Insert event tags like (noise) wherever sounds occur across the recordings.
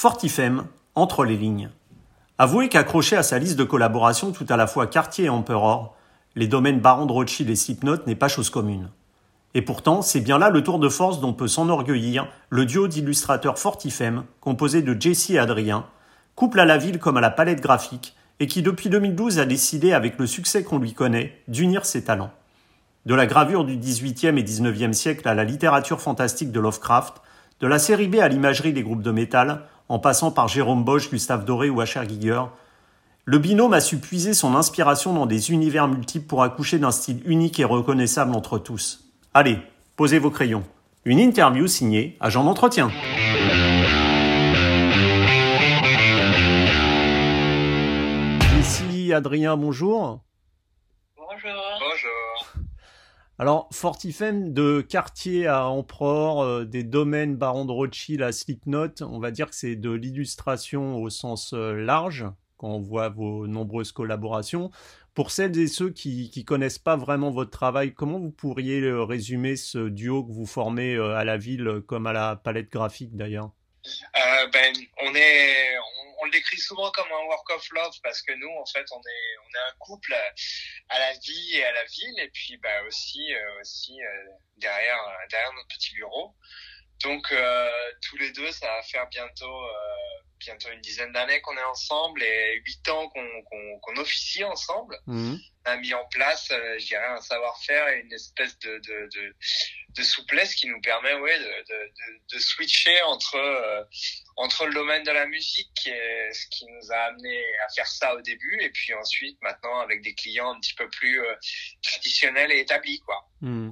Fortifem, entre les lignes. Avouez qu'accroché à sa liste de collaborations tout à la fois Cartier et Emperor, les domaines Baron de Rothschild et Slipknot n'est pas chose commune. Et pourtant, c'est bien là le tour de force dont peut s'enorgueillir le duo d'illustrateurs Fortifem, composé de Jesse et Adrien, couple à la ville comme à la palette graphique, et qui depuis 2012 a décidé, avec le succès qu'on lui connaît, d'unir ses talents. De la gravure du XVIIIe et XIXe siècle à la littérature fantastique de Lovecraft, de la série B à l'imagerie des groupes de métal, en passant par Jérôme Bosch, Gustave Doré ou Asher Giger, le binôme a su puiser son inspiration dans des univers multiples pour accoucher d'un style unique et reconnaissable entre tous. Allez, posez vos crayons. Une interview signée Agent d'entretien. Ici Adrien, bonjour. Bonjour. Bonjour. Alors, Fortifem, de quartier à Emperor, euh, des domaines Baron de Rothschild à Slipknot, on va dire que c'est de l'illustration au sens euh, large, quand on voit vos nombreuses collaborations. Pour celles et ceux qui ne connaissent pas vraiment votre travail, comment vous pourriez euh, résumer ce duo que vous formez à la ville comme à la palette graphique d'ailleurs? Ben, on est, on le décrit souvent comme un work of love parce que nous, en fait, on est, on est un couple à la vie et à la ville, et puis bah, aussi, euh, aussi euh, derrière, derrière notre petit bureau. Donc euh, tous les deux, ça va faire bientôt bientôt une dizaine d'années qu'on est ensemble et huit ans qu'on qu'on officie ensemble. Mmh. On a mis en place, je dirais, un savoir-faire et une espèce de, de, de, de, souplesse qui nous permet ouais, de, de, de switcher entre entre le domaine de la musique, qui est ce qui nous a amené à faire ça au début, et puis ensuite, maintenant, avec des clients un petit peu plus euh, traditionnels et établis, quoi. Hmm.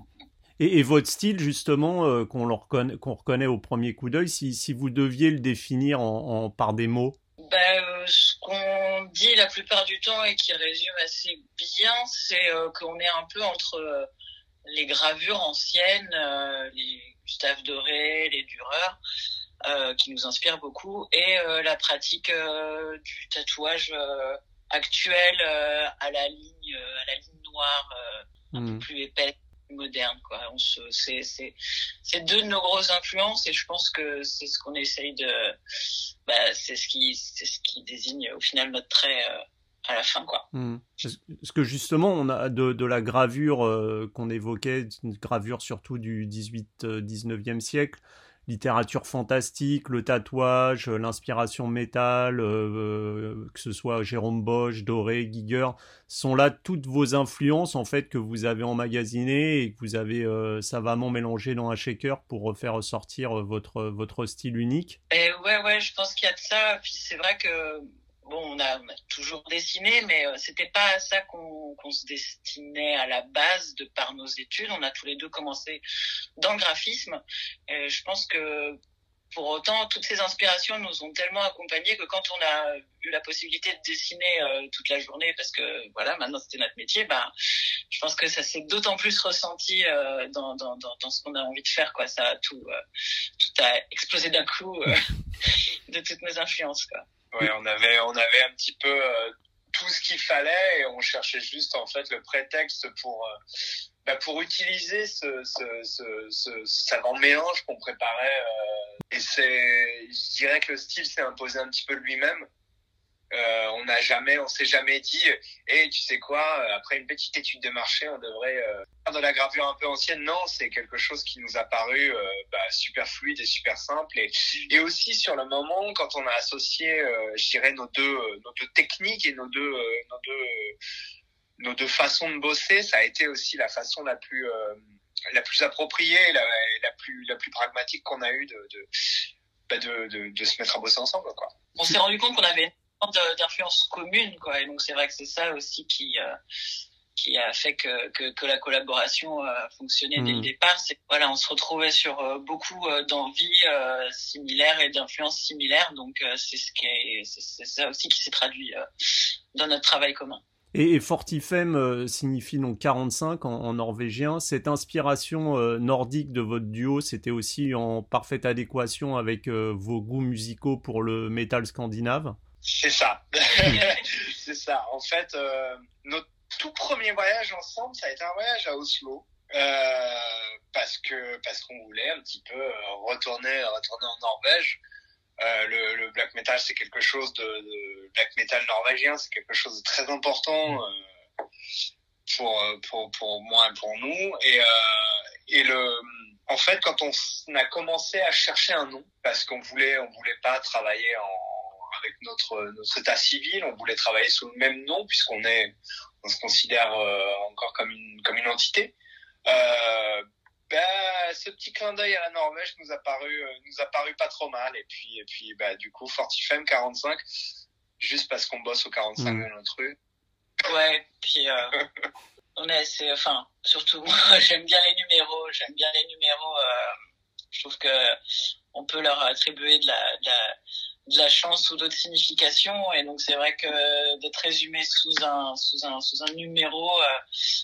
Et, votre style, justement, euh, qu'on reconnaît, qu'on reconnaît au premier coup d'œil, si, si vous deviez le définir en, par des mots? Ben, euh, ce qu'on dit la plupart du temps et qui résume assez bien, c'est qu'on est un peu entre les gravures anciennes, les Gustave Doré, les Dureurs, euh, qui nous inspire beaucoup, et euh, la pratique euh, du tatouage actuel à la ligne, à la ligne noire, un peu hmm. plus épaisse moderne quoi on se c'est c'est c'est deux de nos grosses influences et je pense que c'est ce qu'on essaye de bah, c'est ce qui c'est ce qui désigne au final notre trait à la fin quoi hmm. parce que justement on a de, de la gravure qu'on évoquait une gravure surtout du 18 19e siècle littérature fantastique, le tatouage, euh, l'inspiration métal, euh, euh, que ce soit Jérôme Bosch, Doré, Giger, sont là toutes vos influences en fait que vous avez emmagasinées et que vous avez savamment mélangées dans un shaker pour faire ressortir votre votre style unique. Et ouais ouais, je pense qu'il y a de ça. Puis c'est vrai que bon, on a, toujours dessiné, mais euh, c'était pas à ça qu'on se destinait à la base de par nos études. On a tous les deux commencé dans le graphisme. Et je pense que pour autant, toutes ces inspirations nous ont tellement accompagnés que quand on a eu la possibilité de dessiner euh, toute la journée, parce que voilà, maintenant c'était notre métier, bah, je pense que ça s'est d'autant plus ressenti euh, dans, ce qu'on a envie de faire. Quoi. Ça a tout, tout a explosé d'un coup (laughs) de toutes nos influences. Quoi. Ouais, on avait, on avait un petit peu euh, tout ce qu'il fallait et on cherchait juste en fait le prétexte pour, euh, bah, pour utiliser ce, ce, ce, ce, savant mélange qu'on préparait. Euh, et c'est, je dirais que le style s'est imposé un petit peu de lui-même. Euh, on n'a jamais, on s'est jamais dit, et tu sais quoi, après une petite étude de marché, on devrait euh, faire de la gravure un peu ancienne. Non, c'est quelque chose qui nous a paru euh, bah, super fluide et super simple. Et, aussi sur le moment, quand on a associé, je dirais nos deux, nos deux techniques et nos deux, nos deux, nos deux façons de bosser, ça a été aussi la façon la plus la plus appropriée, la, la plus la plus pragmatique qu'on a eu de de, bah, de, se mettre à bosser ensemble. On s'est rendu compte qu'on avait d'influence commune quoi. Et donc c'est vrai que c'est ça aussi qui euh, qui a fait que, que, que la collaboration a euh, fonctionné dès le mmh. départ. C'est voilà on se retrouvait sur euh, beaucoup d'envies similaires et d'influences similaires. Donc c'est ce qui est c'est ça aussi qui s'est traduit dans notre travail commun. Et, Fortifem signifie donc 45 en, en norvégien. Cette inspiration nordique de votre duo, c'était aussi en parfaite adéquation avec vos goûts musicaux pour le métal scandinave? C'est ça. (laughs) c'est ça. En fait, euh, notre tout premier voyage ensemble, ça a été un voyage à Oslo. Euh, parce que parce qu'on voulait un petit peu euh, retourner retourner en Norvège Euh, le, le, black metal, c'est quelque chose de, de, black metal norvégien, c'est quelque chose de très important pour, pour pour moi et pour nous. Et et le en fait, quand on a commencé à chercher un nom, parce qu'on voulait on voulait pas travailler en avec notre notre état civil, on voulait travailler sous le même nom puisqu'on est on se considère encore comme une comme une entité. Euh, bah, ce petit clin d'œil à la Norvège nous a paru, euh, nous a paru pas trop mal. Et puis, et puis, bah, du coup, Fortifem 45, juste parce qu'on bosse au 45 mmh. de notre rue. Ouais, puis, euh, (laughs) on est assez, enfin, surtout moi, (laughs) j'aime bien les numéros, j'aime bien les numéros, euh, je trouve que on peut leur attribuer de la, de la, de la chance ou d'autres significations. Et donc c'est vrai que d'être résumé sous un sous un sous un numéro euh,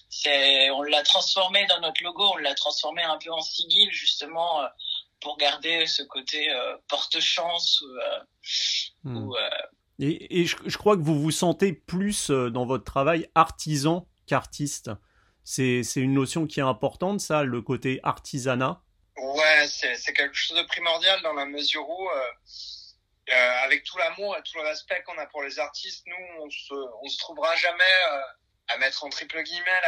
c'est on l'a transformé dans notre logo on l'a transformé un peu en sigil justement euh, pour garder ce côté euh, porte chance ou, hmm. et, et je, je, crois que vous vous sentez plus dans votre travail artisan qu'artiste. C'est c'est une notion qui est importante ça le côté artisanat? Ouais c'est c'est quelque chose de primordial dans la mesure où euh, avec tout l'amour et tout le respect qu'on a pour les artistes, nous, on se, on se trouvera jamais euh, à mettre en triple guillemets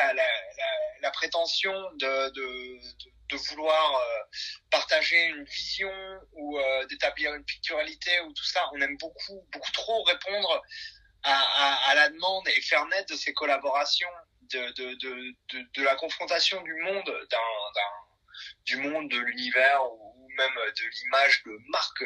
la, prétention de, de, vouloir euh, partager une vision ou d'établir une picturalité ou tout ça. On aime beaucoup, beaucoup trop répondre à, la demande et faire naître de ces collaborations, de, de, de, de, la confrontation du monde, d'un, du monde de l'univers ou même de l'image de marque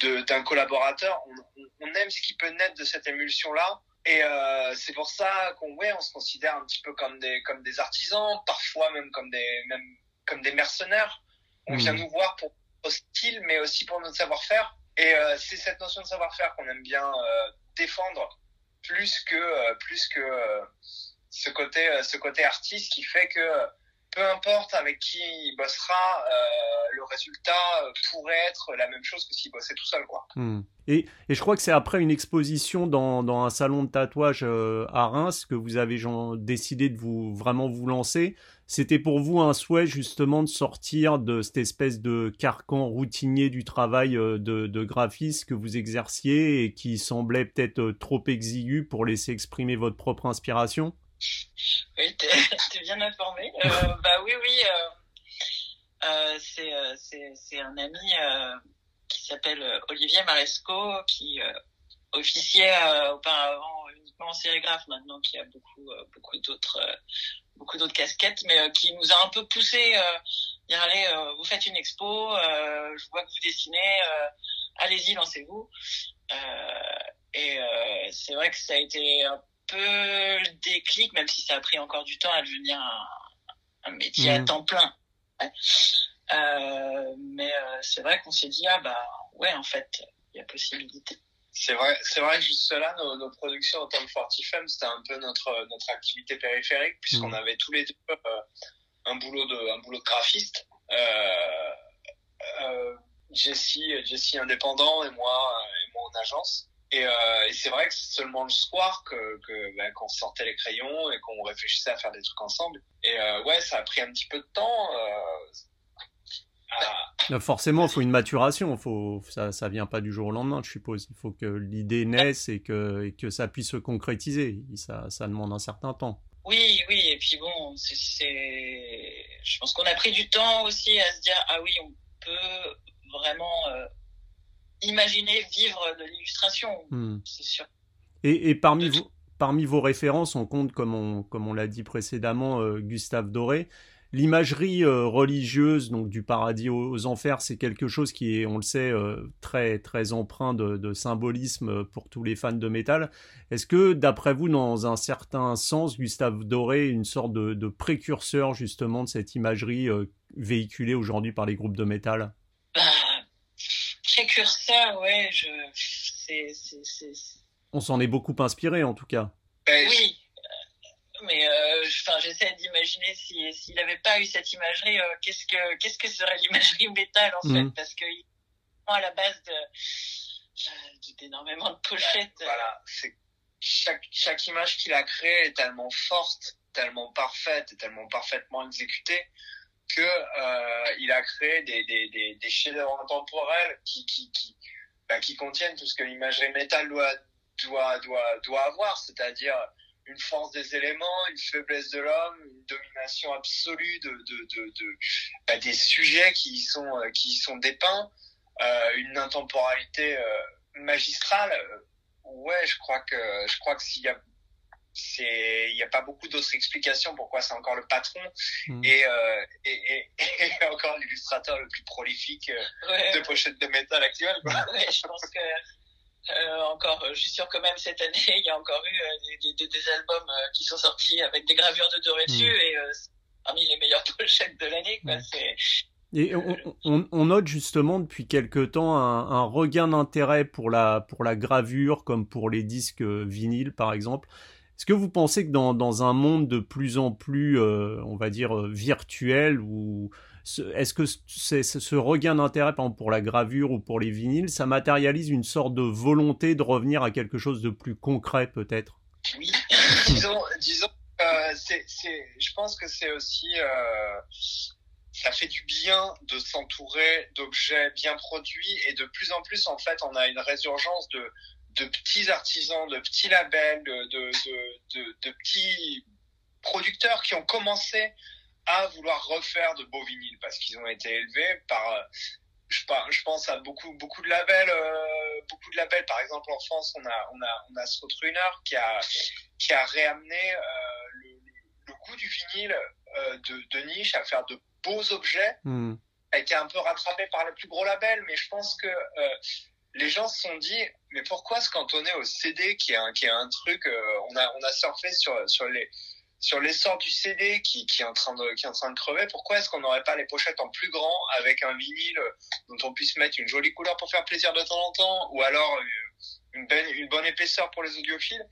d'un collaborateur, on, on, aime ce qui peut naître de cette émulsion-là. Et euh, c'est pour ça qu'on ouais, on se considère un petit peu comme des comme des artisans, parfois même comme des même comme des mercenaires. On vient mmh. nous voir pour notre style, mais aussi pour notre savoir-faire. Et euh, c'est cette notion de savoir-faire qu'on aime bien euh, défendre plus que plus que ce côté ce côté artiste qui fait que peu importe avec qui il bossera, euh, le résultat euh, pourrait être la même chose que s'il bossait tout seul. Quoi. Hmm. Et, je crois que c'est après une exposition dans, un salon de tatouage euh, à Reims que vous avez décidé de vous vraiment vous lancer. C'était pour vous un souhait justement de sortir de cette espèce de carcan routinier du travail de, de graphiste que vous exerciez et qui semblait peut-être trop exigu pour laisser exprimer votre propre inspiration? Oui, (laughs) t'es bien informé. Euh, bah oui, oui. Euh, euh, euh c'est un ami qui s'appelle Olivier Maresco qui officiait auparavant uniquement en sérigraphe maintenant qui a beaucoup beaucoup d'autres beaucoup casquettes mais qui nous a un peu poussé dire allez vous faites une expo je vois que vous dessinez allez-y lancez-vous et c'est vrai que ça a été un peu le déclic, même si ça a pris encore du temps à devenir un, métier à mm. temps plein. Euh, mais euh, c'est vrai qu'on s'est dit ah bah ouais en fait il y a possibilité. C'est vrai, c'est vrai que juste là, nos, nos productions en tant que Fortifem, c'était un peu notre notre activité périphérique puisqu'on mm. avait tous les deux euh, un boulot de un boulot de graphiste. Euh, euh, Jessie, Jessie indépendant et moi et moi en agence. Et, euh, et c'est vrai que c'est seulement le soir que, que ben, qu'on sortait les crayons et qu'on réfléchissait à faire des trucs ensemble. Et euh, ouais, ça a pris un petit peu de temps. Euh, Forcément, il faut une maturation. Faut, ça, ça vient pas du jour au lendemain, je suppose. Il faut que l'idée naisse et que, et que ça puisse se concrétiser. Ça, ça demande un certain temps. Oui, oui. Et puis bon, c'est, je pense qu'on a pris du temps aussi à se dire ah oui, on peut vraiment euh, imaginer vivre de l'illustration, hmm. c'est sûr. Et, et parmi, vos, parmi vos références, on compte, comme on, comme on l'a dit précédemment, euh, Gustave Doré. L'imagerie euh, religieuse, donc du paradis aux, enfers, c'est quelque chose qui est, on le sait, euh, très très empreint de, de, symbolisme pour tous les fans de métal. Est-ce que, d'après vous, dans un certain sens, Gustave Doré est une sorte de, de précurseur justement de cette imagerie véhiculée aujourd'hui par les groupes de métal? Bah, précurseur, ouais, je, c'est, c'est, On s'en est beaucoup inspiré, en tout cas. Oui, mais euh, enfin, j'essaie d'imaginer si s'il n'avait pas eu cette imagerie, euh, qu'est-ce que qu'est-ce que serait l'imagerie métal en fait, mhm. parce que à la base de d'énormément de pochettes. voilà, c'est chaque chaque image qu'il a créée est tellement forte, tellement parfaite et tellement parfaitement exécutée que euh, il a créé des, des, des, des chefs-d'œuvre intemporels qui, qui, qui, bah, qui contiennent tout ce que l'imagerie métal doit, doit, doit, doit avoir, c'est-à-dire une force des éléments, une faiblesse de l'homme, une domination absolue de, de, de, bah, des sujets qui y sont, euh, qui sont dépeints, euh, une intemporalité euh, magistrale. Ouais, je crois que je crois que s'il y a c'est il n'y a pas beaucoup d'autres explications pourquoi c'est encore le patron mm. et, euh, et, et, et, (laughs) encore l'illustrateur le plus prolifique ouais. de pochettes de métal actuel quoi. (laughs) Ouais, je pense que euh, encore, je suis sûr que même cette année, (laughs) il y a encore eu euh, des, des, des, albums euh, qui sont sortis avec des gravures de Doré dessus mm. et euh, parmi les meilleures pochettes de l'année. Quoi. Mm. C'est et on, on, on, note justement depuis quelque temps un, un regain d'intérêt pour la, pour la gravure, comme pour les disques vinyles par exemple. Est-ce que vous pensez que dans, un monde de plus en plus, euh, on va dire, virtuel, ou est-ce que ce regain d'intérêt, par exemple, pour la gravure ou pour les vinyles, ça matérialise une sorte de volonté de revenir à quelque chose de plus concret, peut-être? Oui, (laughs) disons, disons euh, je pense que c'est aussi, euh, ça fait du bien de s'entourer d'objets bien produits et de plus en plus, en fait, on a une résurgence de de petits artisans, de petits labels, de, de, de, de, petits producteurs qui ont commencé à vouloir refaire de beaux vinyles parce qu'ils ont été élevés par je, je pense à beaucoup beaucoup de labels euh, beaucoup de labels par exemple en France on a on a on a qui a qui a réamené euh, le, le, goût du vinyle euh, de, niche à faire de beaux objets mm. a été un peu rattrapé par les plus gros labels mais je pense que euh, les gens se sont dit mais pourquoi se cantonner au CD qui est un qui est un truc euh, on a on a surfé sur sur les sur l'essor du CD qui, qui est en train de qui est en train de crever. Pourquoi est-ce qu'on n'aurait pas les pochettes en plus grand avec un vinyle dont on puisse mettre une jolie couleur pour faire plaisir de temps en temps ou alors une, bonne une bonne épaisseur pour les audiophiles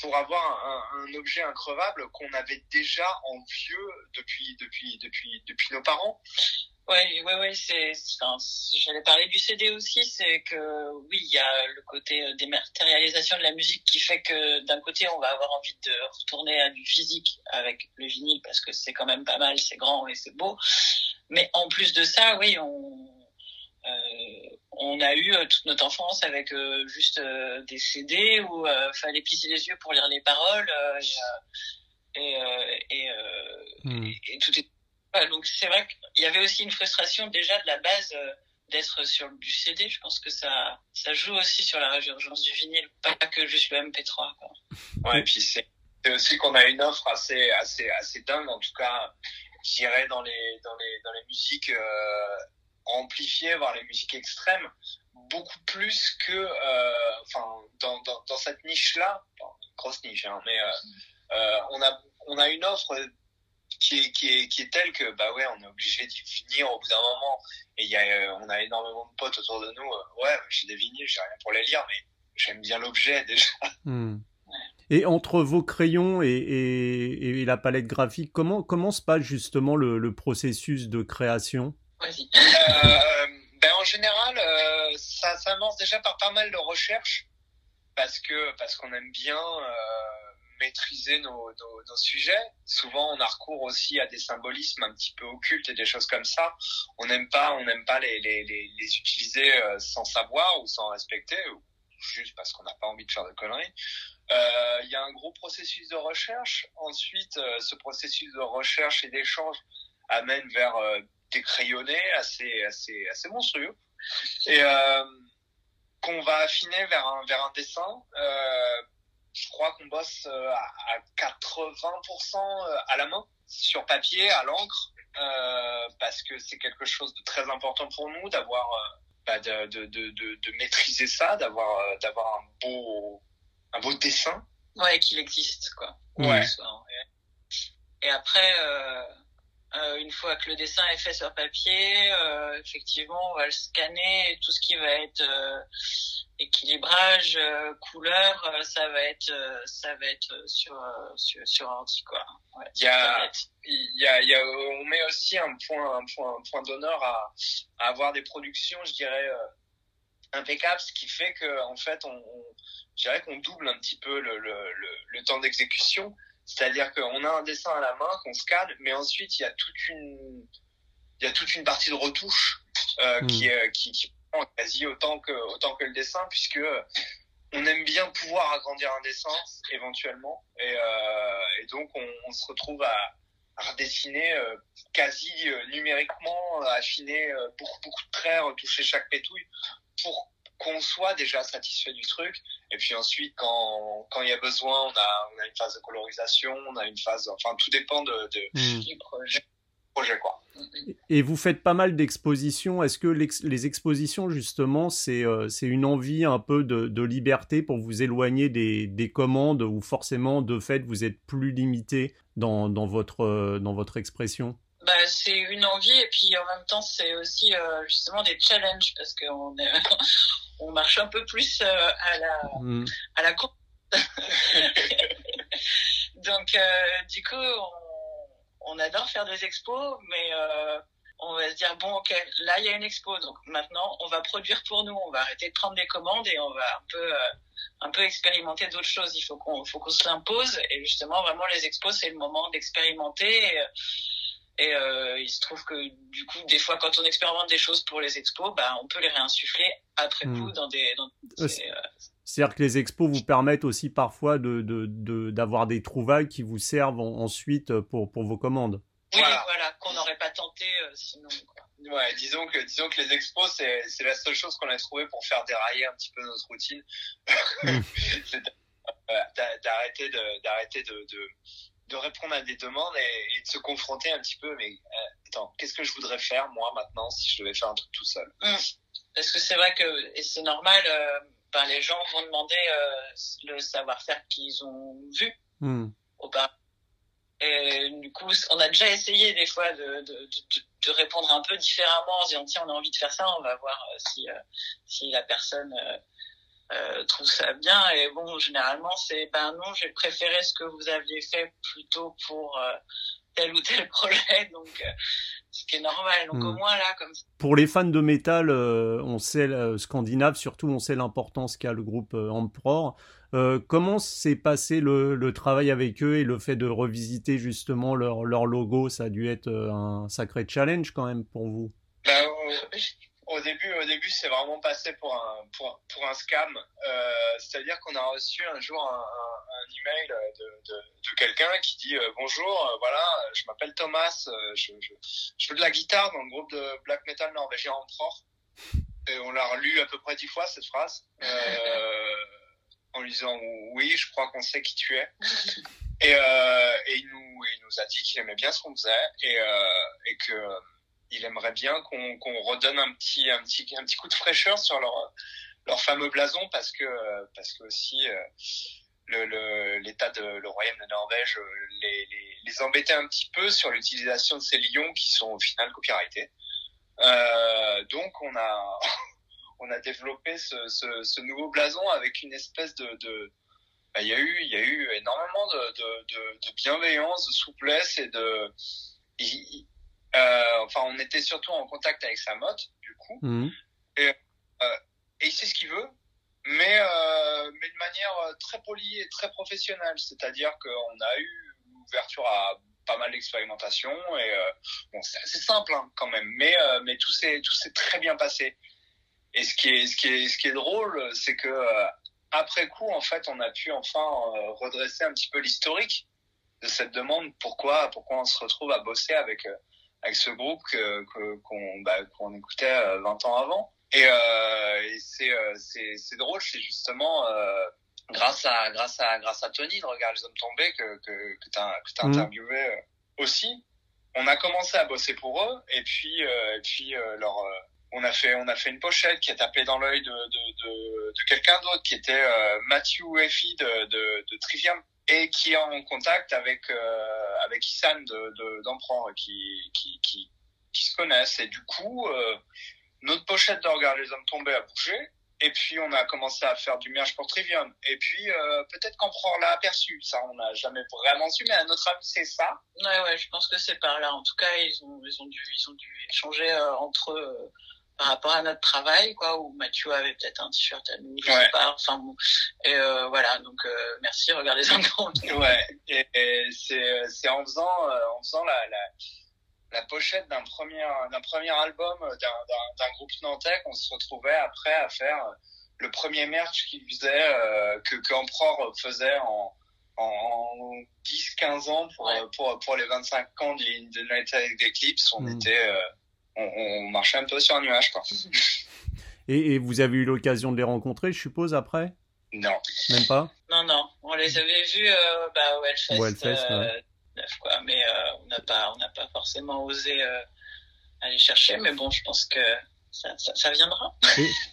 pour avoir un, un objet increvable qu'on avait déjà en vieux depuis depuis depuis depuis nos parents Ouais, ouais, ouais, c'est, enfin, j'allais parler du CD aussi, c'est que oui, il y a le côté euh, dématérialisation de la musique qui fait que d'un côté, on va avoir envie de retourner à du physique avec le vinyle parce que c'est quand même pas mal, c'est grand et c'est beau. Mais en plus de ça, oui, on, euh, on a eu euh, toute notre enfance avec euh, juste des CD où fallait plisser les yeux pour lire les paroles et, et, hmm. et, et tout est donc c'est vrai qu'il y avait aussi une frustration déjà de la base euh, d'être sur du CD. Je pense que ça ça joue aussi sur la résurgence du vinyle, pas que juste le MP3. Quoi. Ouais, et puis c'est aussi qu'on a une offre assez assez assez dingue en tout cas, j'irais dans les dans les dans les musiques euh, amplifiées, voire les musiques extrêmes, beaucoup plus que euh, dans, dans dans cette niche là, grosse niche hein, mais on a on a une offre qui est, qui est, qui est tel que bah ouais on est obligé d'y venir au bout d'un moment. Et il y a euh, on a énormément de potes autour de nous. Euh, ouais j'ai des vinyles j'ai rien pour les lire mais j'aime bien l'objet (laughs) déjà. Hmm. Et entre vos crayons et, et, et, la palette graphique, comment, comment se passe justement le, le processus de création? Vas-y. Euh, ben en général, euh, ça, commence déjà par pas mal de recherches parce que parce qu'on aime bien euh, maîtriser nos, sujets. Souvent, on a recours aussi à des symbolismes un petit peu occultes et des choses comme ça. On n'aime pas, on n'aime pas les, les, les, utiliser euh, sans savoir ou sans respecter, juste parce qu'on n'a pas envie de faire de conneries. Euh, il y a un gros processus de recherche. Ensuite, euh, ce processus de recherche et d'échange amène vers des crayonnés assez, assez, assez monstrueux. Et qu'on va affiner vers un, vers un dessin. Je crois qu'on bosse euh, à 80% euh, à la main, sur papier, à l'encre, euh, parce que c'est quelque chose de très important pour nous d'avoir, bah, de, de, de, de, maîtriser ça, d'avoir, d'avoir un beau, un beau dessin. Ouais, qu'il existe, quoi. Ouais. Et après, euh, euh, une fois que le dessin est fait sur papier, euh, effectivement, on va le scanner et tout ce qui va être équilibrage, euh, couleur, euh, ça va être, ça va être sur sur sur ordi quoi. Ouais, il y a, il y a, il y a, on met aussi un point, un point, un point d'honneur à, à avoir des productions, je dirais impeccables, ce qui fait que en fait, on, on je dirais qu'on double un petit peu le le, le, le temps d'exécution C'est-à-dire qu'on a un dessin à la main qu'on scanne, mais ensuite il y a toute une, il y a toute une partie de retouche euh, hmm. qui, qui, qui prend quasi autant que autant que le dessin, puisque on aime bien pouvoir agrandir un dessin éventuellement, et, euh, et donc on, on, se retrouve à, à redessiner euh, quasi euh, numériquement, affiner euh, beaucoup beaucoup de traits, retoucher chaque pétouille pour qu'on soit déjà satisfait du truc. Et puis ensuite, quand quand il y a besoin, on a on a une phase de colorisation, on a une phase, enfin tout dépend de, de hmm. du projet. projet quoi. Et vous faites pas mal d'expositions. Est-ce que les expositions, justement, c'est euh, c'est une envie un peu de, de, liberté pour vous éloigner des, des commandes ou forcément, de fait, vous êtes plus limité dans, dans, votre, euh, dans votre expression? Bah, c'est une envie et puis en même temps c'est aussi euh, justement des challenges parce qu'on (laughs) on marche un peu plus euh, à la mm. à la course. (laughs) Donc du coup on on adore faire des expos, mais euh, on va se dire bon ok là il y a une expo. Donc maintenant on va produire pour nous. On va arrêter de prendre des commandes et on va un peu euh, un peu expérimenter d'autres choses. Il faut qu'on faut qu'on s'impose. Et justement vraiment les expos c'est le moment d'expérimenter et, euh, il se trouve que du coup des fois quand on expérimente des choses pour les expos bah on peut les réinsuffler après hmm. coup dans des, dans euh, c'est-à-dire que les expos vous permettent aussi parfois de, d'avoir de, des trouvailles qui vous servent ensuite pour, pour vos commandes. Oui, voilà, qu'on n'aurait pas tenté euh, sinon. Ouais, disons que, disons que les expos, c'est, c'est la seule chose qu'on a trouvé pour faire dérailler un petit peu notre routine. (laughs) Mm. d'arrêter de, d'arrêter de, de, de, répondre à des demandes et, de se confronter un petit peu. Mais euh, attends, qu'est-ce que je voudrais faire moi maintenant si je devais faire un truc tout seul? Mm. Parce que c'est vrai que, et c'est normal, euh, ben, les gens vont demander euh, le savoir-faire qu'ils ont vu mm. auparavant. Et du coup, on a déjà essayé des fois de, de, de, de, répondre un peu différemment en disant tiens, on a envie de faire ça, on va voir si, euh, si la personne euh, trouve ça bien. Et bon, généralement, c'est ben non, j'ai préféré ce que vous aviez fait plutôt pour tel ou tel (laughs) projet. Donc, ce qui est normal. Donc au hmm. moins là, comme ça. Pour les fans de métal, on sait scandinave, surtout, on sait l'importance qu'a le groupe Emperor. Euh, comment s'est passé le, le, travail avec eux et le fait de revisiter justement leur, leur logo? Ça a dû être euh, un sacré challenge quand même pour vous. Bah, au, début, au début, c'est vraiment passé pour un pour, pour un scam. Euh, C'est-à-dire qu'on a reçu un jour un, un, un email de, de, quelqu'un qui dit euh, bonjour, euh, voilà, je m'appelle Thomas, je, je, je fais de la guitare dans le groupe de black metal norvégien Emperor. Et on l'a relu à peu près dix fois cette phrase. En lui disant oui, je crois qu'on sait qui tu es. et, et il, nous, il nous a dit qu'il aimait bien ce qu'on faisait et, et que il aimerait bien qu'on redonne un petit, un, petit, un petit coup de fraîcheur sur leur, fameux blason parce que, parce que aussi euh, le l'état de le royaume de Norvège euh, les, embêtait un petit peu sur l'utilisation de ces lions qui sont au final copyrightés. Euh, donc on a (laughs) on a développé ce, nouveau blason avec une espèce de, bah, il y a eu il y a eu énormément de, bienveillance, de souplesse et de enfin on était surtout en contact avec sa motte du coup mmh. et, euh, et il sait ce qu'il veut mais euh, mais de manière très polie et très professionnelle c'est-à-dire qu'on a eu ouverture à pas mal d'expérimentation et euh, bon c'est assez simple hein, quand même mais euh, mais tout s'est très bien passé et ce qui est, ce qui est, ce qui est drôle, c'est que euh, après coup, en fait, on a pu enfin euh, redresser un petit peu l'historique de cette demande. Pourquoi, pourquoi on se retrouve à bosser avec euh, avec ce groupe que qu'on bah, qu'on écoutait 20 ans avant. Et, et c'est c'est c'est drôle, c'est justement grâce à grâce à grâce à Tony de Regarde les hommes tombés que que que t'as que t'as mmh. interviewé aussi. On a commencé à bosser pour eux et puis et puis leur on a fait on a fait une pochette qui a tapé dans l'œil de, de, de, de quelqu'un d'autre qui était euh, Matthew Effie de, de, de, Trivium et qui est en contact avec euh, avec Isan de d'Emprunt qui, qui, qui se connaissent. Et du coup euh, notre pochette de Regarde les hommes tombés a bougé. Et puis on a commencé à faire du merge pour Trivium. Et puis euh, peut-être qu'Emperor l'a aperçu. Ça on n'a jamais vraiment su mais à notre avis c'est ça. Ouais ouais je pense que c'est par là. En tout cas ils ont ils ont dû ils ont dû échanger euh, entre eux par rapport à notre travail, quoi, où Mathieu avait peut-être un t-shirt à nous, je sais pas. Enfin bon, et euh, voilà. Donc euh, merci, regardez un (laughs) Ouais. Et, et c'est c'est en faisant euh, en faisant la, la la pochette d'un premier d'un premier album d'un d'un groupe nantais qu'on se retrouvait après à faire le premier merch qu'il faisait euh, que que faisait en en 10-15 ans pour, pour, pour les 25 ans de United Eclipse, on mm. était, on, marchait un peu sur un nuage. Quoi. et, vous avez eu l'occasion de les rencontrer, je suppose, après? Non. Même pas? Non, non. On les avait vus euh, bah, au Hellfest. Euh, quoi. Mais euh, on n'a pas, on pas forcément osé euh, aller chercher. Mais bon, je pense que ça, viendra.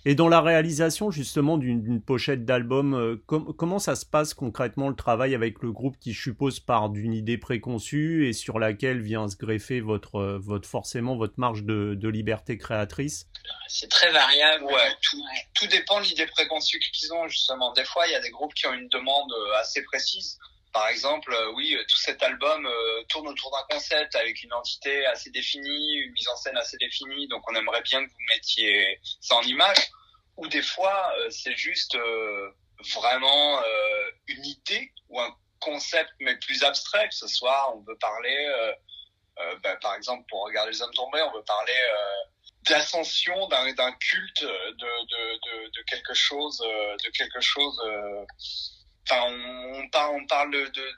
Et, dans la réalisation justement d'une pochette d'album, euh, comment ça se passe concrètement le travail avec le groupe qui suppose part d'une idée préconçue et sur laquelle vient se greffer votre, euh, votre forcément votre marge de, de liberté créatrice? C'est très variable. Ouais, tout, tout dépend de l'idée préconçue qu'ils ont justement. Des fois, il y a des groupes qui ont une demande euh, assez précise par exemple, euh, oui, euh, tout cet album euh, tourne autour d'un concept avec une entité assez définie, une mise en scène assez définie, donc on aimerait bien que vous mettiez ça en image. Ou des fois, c'est juste vraiment une idée ou un concept mais plus abstrait, ce soit, on veut parler, ben, par exemple, pour regarder les hommes tombés, on veut parler d'ascension d'un culte de, quelque chose, de quelque chose enfin, on, parle, on parle de, de,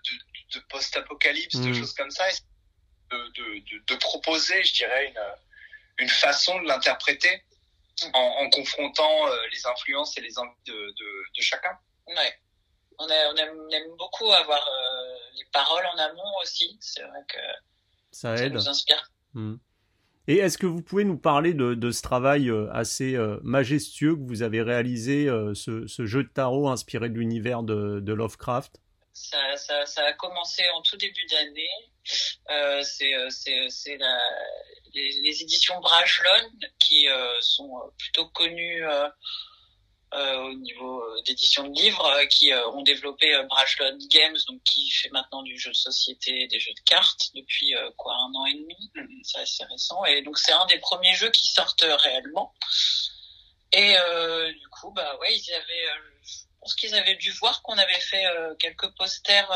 de post-apocalypse, de mm. choses comme ça, de, de, proposer, je dirais, une, une façon de l'interpréter en, en, confrontant euh, les influences et les envies de, de, chacun. Ouais. On, on, aime, beaucoup avoir euh, les paroles en amont aussi. C'est vrai que ça, ça nous inspire. Mm. Et est-ce que vous pouvez nous parler de, ce travail euh, assez euh, majestueux que vous avez réalisé, euh, ce, jeu de tarot inspiré de l'univers de, Lovecraft? Ça, a commencé en tout début d'année. c'est les, éditions Brajlon qui sont plutôt connues au niveau euh, d'édition de livres euh, qui ont développé Brashlon Games, donc qui fait maintenant du jeu de société, des jeux de cartes depuis quoi un an et demi, mm-hmm. c'est assez récent. Et donc c'est un des premiers jeux qui sortent réellement. Et du coup, bah ouais, ils avaient, je pense qu'ils avaient dû voir qu'on avait fait quelques posters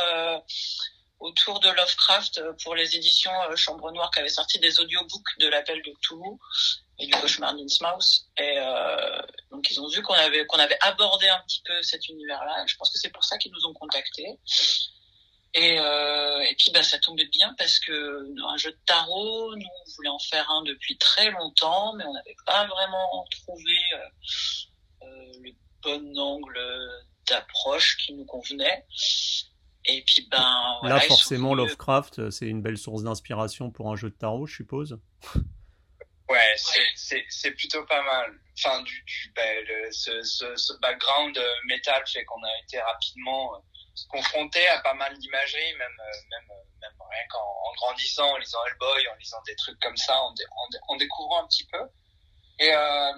autour de Lovecraft pour les éditions Chambre Noire qui avaient sorti des audiobooks de l'appel de Toulouse et du cauchemar d'Innsmouth. Et euh, donc ils ont vu qu'on avait qu'on avait abordé un petit peu cet univers-là. Je pense que c'est pour ça qu'ils nous ont contactés. Et, euh, et puis bah, ça tombait bien parce que un jeu de tarot, nous on voulait en faire un depuis très longtemps, mais on n'avait pas vraiment trouvé euh, euh le bon angle d'approche qui nous convenait. Et puis ben voilà, là forcément Lovecraft, c'est une belle source d'inspiration pour un jeu de tarot, je suppose. Ouais, c'est plutôt pas mal. Enfin, du, du ben, ce, ce, ce, background euh, métal fait qu'on a été rapidement euh, confronté à pas mal d'imagerie, même, euh, même, même rien qu'en en grandissant, en lisant Hellboy, en lisant des trucs comme ça, en, en, découvrant un petit peu. Et euh,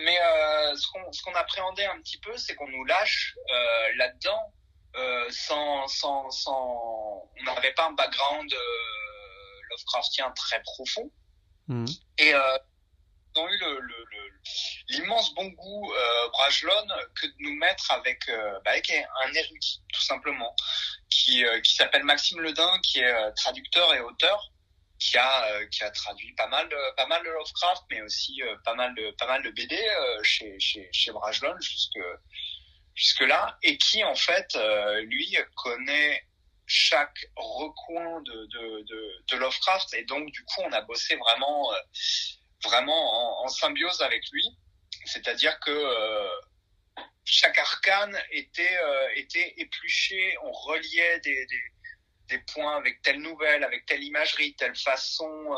mais euh, ce qu'on appréhendait un petit peu, c'est qu'on nous lâche euh, là-dedans sans sans sans. On n'avait pas un background Lovecraftien très profond. Mmh. Et euh, ils ont eu l'immense le, bon goût, euh, Brajlon, que de nous mettre avec, euh, bah, avec un érudit, tout simplement, qui, euh, qui s'appelle Maxime Ledin, qui est euh, traducteur et auteur, qui a, qui a traduit pas mal, pas mal de Lovecraft, mais aussi pas mal de, pas mal de BD chez, chez, chez Brajlon jusque, jusque là, et qui en fait, lui, connaît chaque recoin de, de, de, Lovecraft et donc du coup on a bossé vraiment euh, vraiment en, symbiose avec lui. C'est-à-dire que euh, chaque arcane était euh, était épluché on reliait des, des, des, points avec telle nouvelle avec telle imagerie telle façon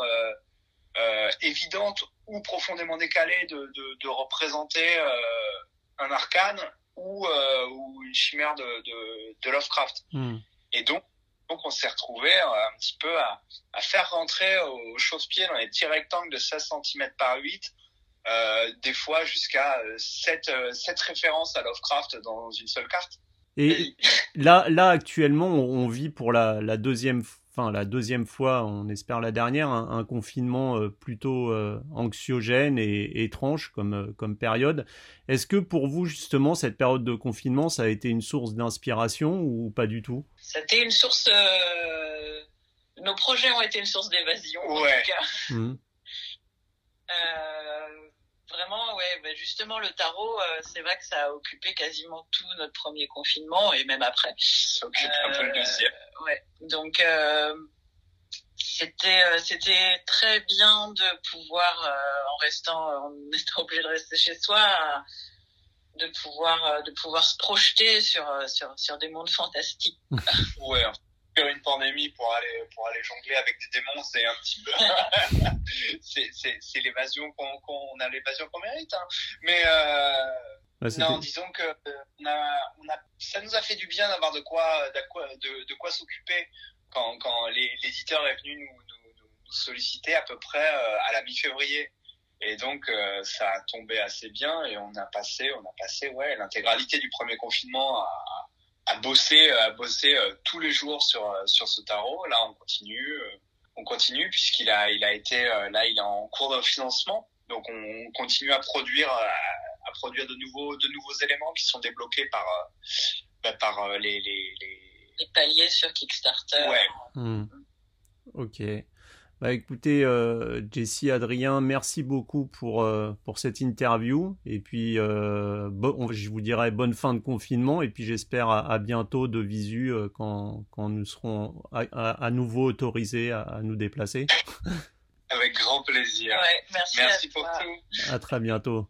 évidente ou profondément décalée de représenter un arcane ou, ou une chimère de, de, de Lovecraft. Hmm. Et donc, donc on s'est retrouvé euh, un petit peu à, à faire rentrer au chausse-pied dans les petits rectangles de 16 cm par 8, euh, des fois jusqu'à 7, euh, 7 euh, références à Lovecraft dans une seule carte. Et là, là actuellement, on vit pour la, la deuxième enfin la deuxième fois, on espère la dernière, un, confinement euh, plutôt euh, anxiogène et, étrange comme, euh, comme période. Est-ce que pour vous justement cette période de confinement, ça a été une source d'inspiration ou pas du tout? C'était une source. Nos projets ont été une source d'évasion. Ouais. En tout cas. Mmh vraiment, ouais, bah, justement, le tarot, euh, c'est vrai que ça a occupé quasiment tout notre premier confinement et même après. Ça occupe un peu le euh, deuxième. Ouais. Donc, euh, c'était c'était très bien de pouvoir, en restant, en (laughs) étant obligé de rester chez soi, de pouvoir de pouvoir se projeter sur sur sur des mondes fantastiques. (laughs) ouais, une pandémie pour aller pour aller jongler avec des démons, c'est un petit peu (laughs) c'est l'évasion qu'on a l'évasion qu'on mérite. Hein. Mais euh, non, disons que euh, on a, on a, ça nous a fait du bien d'avoir de quoi de quoi de, de quoi s'occuper quand quand l'éditeur est venu nous, nous, nous, solliciter à peu près euh, à la mi-février. Et donc euh, ça a tombé assez bien et on a passé on a passé ouais l'intégralité du premier confinement à, à bosser, à bosser euh, tous les jours sur euh, sur ce tarot. Là, on continue, euh, on continue puisqu'il a il a été là, il est en cours de financement. Donc, on continue à produire à, produire de nouveaux de nouveaux éléments qui sont débloqués par bah, par les, les, les les paliers sur Kickstarter. Ouais. Hmm. Ok. Bah écoutez, euh, Jessie, Adrien, merci beaucoup pour euh, pour cette interview. Et puis, euh, bon, je vous dirai bonne fin de confinement. Et puis, j'espère à, bientôt de visu euh, quand quand nous serons à, à, nouveau autorisés à, nous déplacer. Avec grand plaisir. Ouais, merci. Merci pour tout. À très bientôt.